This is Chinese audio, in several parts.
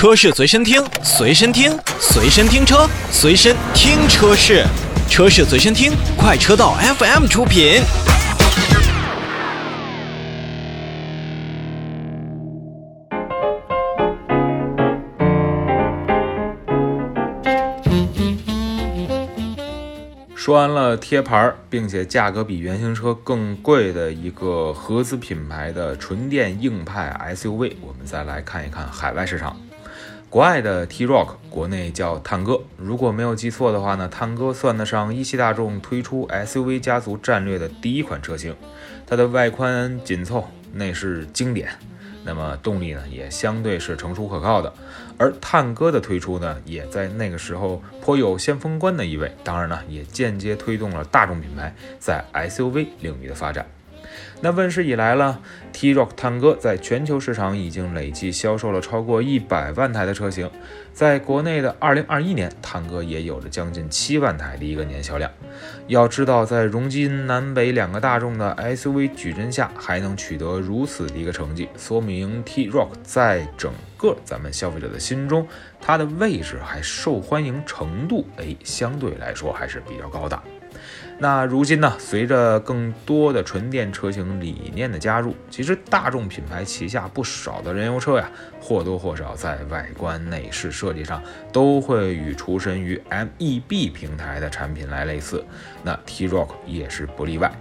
车市随身听，随身听，随身听车，随身听车市，车市随身听，快车道 FM 出品。说完了贴牌，并且价格比原型车更贵的一个合资品牌的纯电硬派 SUV，我们再来看一看海外市场。国外的 T-Roc，国内叫探戈。如果没有记错的话呢，探戈算得上一汽大众推出 SUV 家族战略的第一款车型。它的外宽紧凑，内饰经典。那么动力呢，也相对是成熟可靠的，而探戈的推出呢，也在那个时候颇有先锋官的意味，当然呢，也间接推动了大众品牌在 SUV 领域的发展。那问世以来呢，T-Roc 探戈在全球市场已经累计销售了超过一百万台的车型，在国内的二零二一年，探戈也有着将近七万台的一个年销量。要知道，在如今南北两个大众的 SUV 矩阵下，还能取得如此的一个成绩，说明 T-Roc 在整个咱们消费者的心中，它的位置还受欢迎程度，哎，相对来说还是比较高的。那如今呢，随着更多的纯电车型理念的加入，其实大众品牌旗下不少的燃油车呀，或多或少在外观内饰设计上都会与出身于 MEB 平台的产品来类似。那 T-Roc 也是不例外。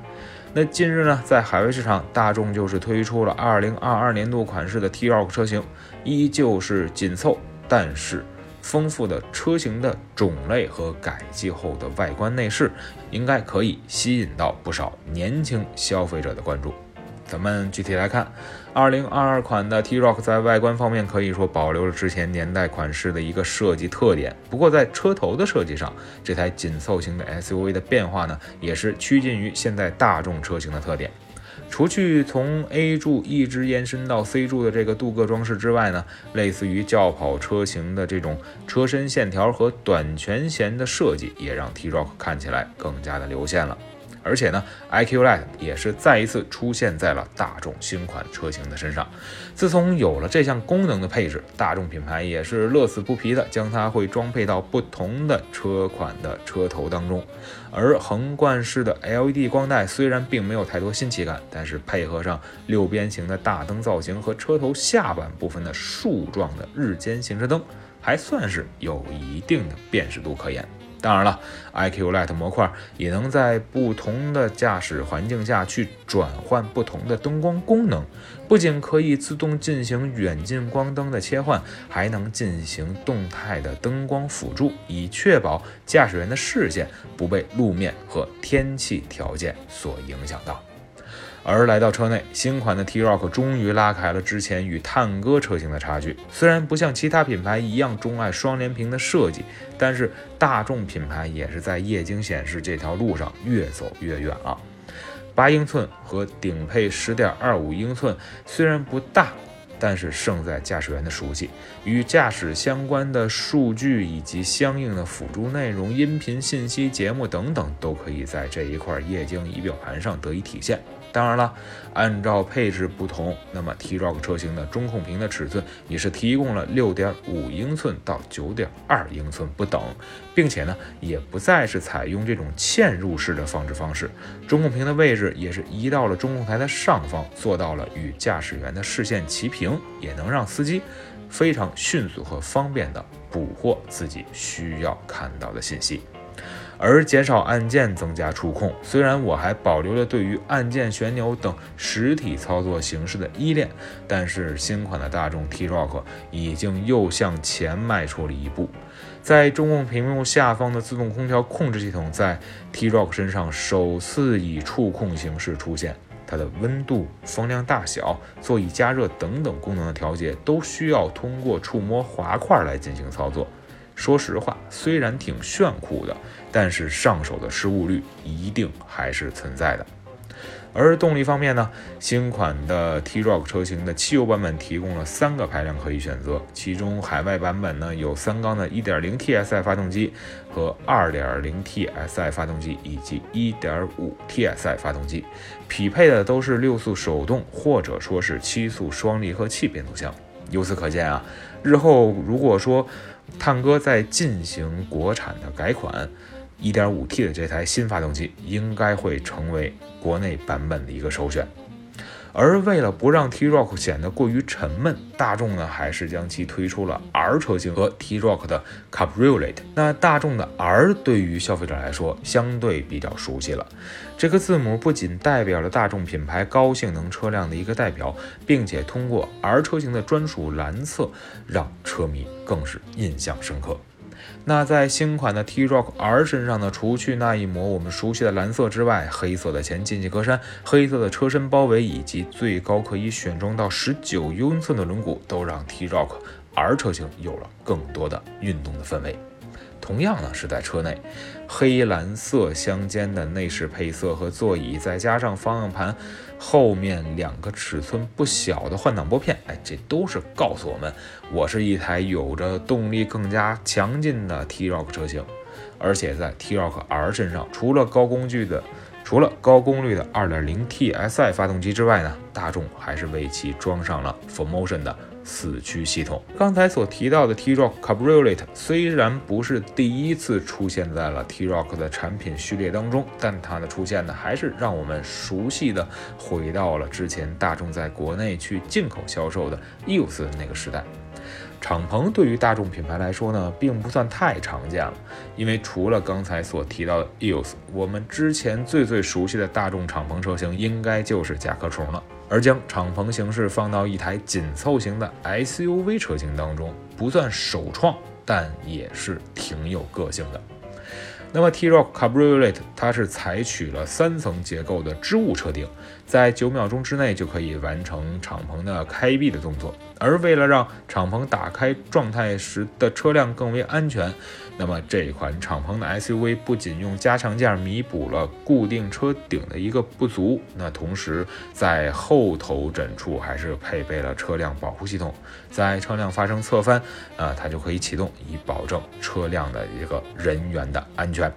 那近日呢，在海外市场，大众就是推出了2022年度款式的 T-Roc 车型，依旧是紧凑，但是。丰富的车型的种类和改进后的外观内饰，应该可以吸引到不少年轻消费者的关注。咱们具体来看，2022款的 T-Roc 在外观方面可以说保留了之前年代款式的一个设计特点，不过在车头的设计上，这台紧凑型的 SUV 的变化呢，也是趋近于现在大众车型的特点。除去从 A 柱一直延伸到 C 柱的这个镀铬装饰之外呢，类似于轿跑车型的这种车身线条和短全弦的设计，也让 T-Roc 看起来更加的流线了。而且呢，iQ Lite 也是再一次出现在了大众新款车型的身上。自从有了这项功能的配置，大众品牌也是乐此不疲的将它会装配到不同的车款的车头当中。而横贯式的 LED 光带虽然并没有太多新奇感，但是配合上六边形的大灯造型和车头下半部分的竖状的日间行车灯，还算是有一定的辨识度可言。当然了，iQ Light 模块也能在不同的驾驶环境下去转换不同的灯光功能，不仅可以自动进行远近光灯的切换，还能进行动态的灯光辅助，以确保驾驶员的视线不被路面和天气条件所影响到。而来到车内，新款的 T-Roc 终于拉开了之前与探戈车型的差距。虽然不像其他品牌一样钟爱双联屏的设计，但是大众品牌也是在液晶显示这条路上越走越远了。八英寸和顶配十点二五英寸虽然不大。但是胜在驾驶员的熟悉，与驾驶相关的数据以及相应的辅助内容、音频信息、节目等等，都可以在这一块液晶仪表盘上得以体现。当然了，按照配置不同，那么 T-Roc 车型的中控屏的尺寸也是提供了六点五英寸到九点二英寸不等，并且呢，也不再是采用这种嵌入式的放置方式，中控屏的位置也是移到了中控台的上方，做到了与驾驶员的视线齐平，也能让司机非常迅速和方便的捕获自己需要看到的信息。而减少按键，增加触控。虽然我还保留了对于按键、旋钮等实体操作形式的依恋，但是新款的大众 T-Roc 已经又向前迈出了一步。在中控屏幕下方的自动空调控制系统，在 T-Roc 身上首次以触控形式出现。它的温度、风量大小、座椅加热等等功能的调节，都需要通过触摸滑块来进行操作。说实话，虽然挺炫酷的，但是上手的失误率一定还是存在的。而动力方面呢，新款的 T-Roc 车型的汽油版本提供了三个排量可以选择，其中海外版本呢有三缸的 1.0TSI 发动机和 2.0TSI 发动机以及 1.5TSI 发动机，匹配的都是六速手动或者说是七速双离合器变速箱。由此可见啊，日后如果说探戈在进行国产的改款，1.5T 的这台新发动机应该会成为国内版本的一个首选。而为了不让 T-Roc 显得过于沉闷，大众呢还是将其推出了 R 车型和 T-Roc 的 Cabriolet。那大众的 R 对于消费者来说相对比较熟悉了，这个字母不仅代表了大众品牌高性能车辆的一个代表，并且通过 R 车型的专属蓝色，让车迷更是印象深刻。那在新款的 T-Roc R 身上呢，除去那一抹我们熟悉的蓝色之外，黑色的前进气格栅、黑色的车身包围以及最高可以选装到十九英寸的轮毂，都让 T-Roc R 车型有了更多的运动的氛围。同样呢，是在车内，黑蓝色相间的内饰配色和座椅，再加上方向盘后面两个尺寸不小的换挡拨片，哎，这都是告诉我们，我是一台有着动力更加强劲的 T-Roc 车型。而且在 T-Roc R 身上，除了高功率的，除了高功率的 2.0T SI 发动机之外呢，大众还是为其装上了 Formotion 的。四驱系统。刚才所提到的 T-Roc Cabriolet 虽然不是第一次出现在了 T-Roc 的产品序列当中，但它的出现呢，还是让我们熟悉的回到了之前大众在国内去进口销售的 EOS 那个时代。敞篷对于大众品牌来说呢，并不算太常见了，因为除了刚才所提到的 EOS，我们之前最最熟悉的大众敞篷车型应该就是甲壳虫了。而将敞篷形式放到一台紧凑型的 SUV 车型当中，不算首创，但也是挺有个性的。那么 T-Roc Cabriolet 它是采取了三层结构的织物车顶，在九秒钟之内就可以完成敞篷的开闭的动作。而为了让敞篷打开状态时的车辆更为安全，那么这款敞篷的 SUV 不仅用加强件弥补了固定车顶的一个不足，那同时在后头枕处还是配备了车辆保护系统，在车辆发生侧翻，啊，它就可以启动，以保证车辆的一个人员的安全。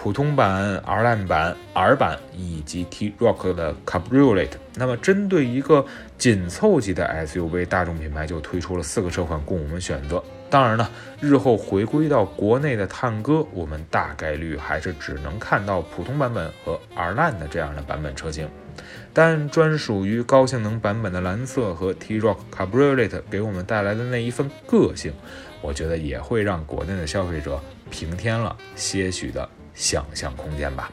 普通版、R Line 版、R 版以及 T-Roc 的 Cabriolet，那么针对一个紧凑级的 SUV，大众品牌就推出了四个车款供我们选择。当然呢，日后回归到国内的探歌，我们大概率还是只能看到普通版本和 R Line 的这样的版本车型。但专属于高性能版本的蓝色和 T-Roc Cabriolet 给我们带来的那一份个性，我觉得也会让国内的消费者平添了些许的。想象空间吧。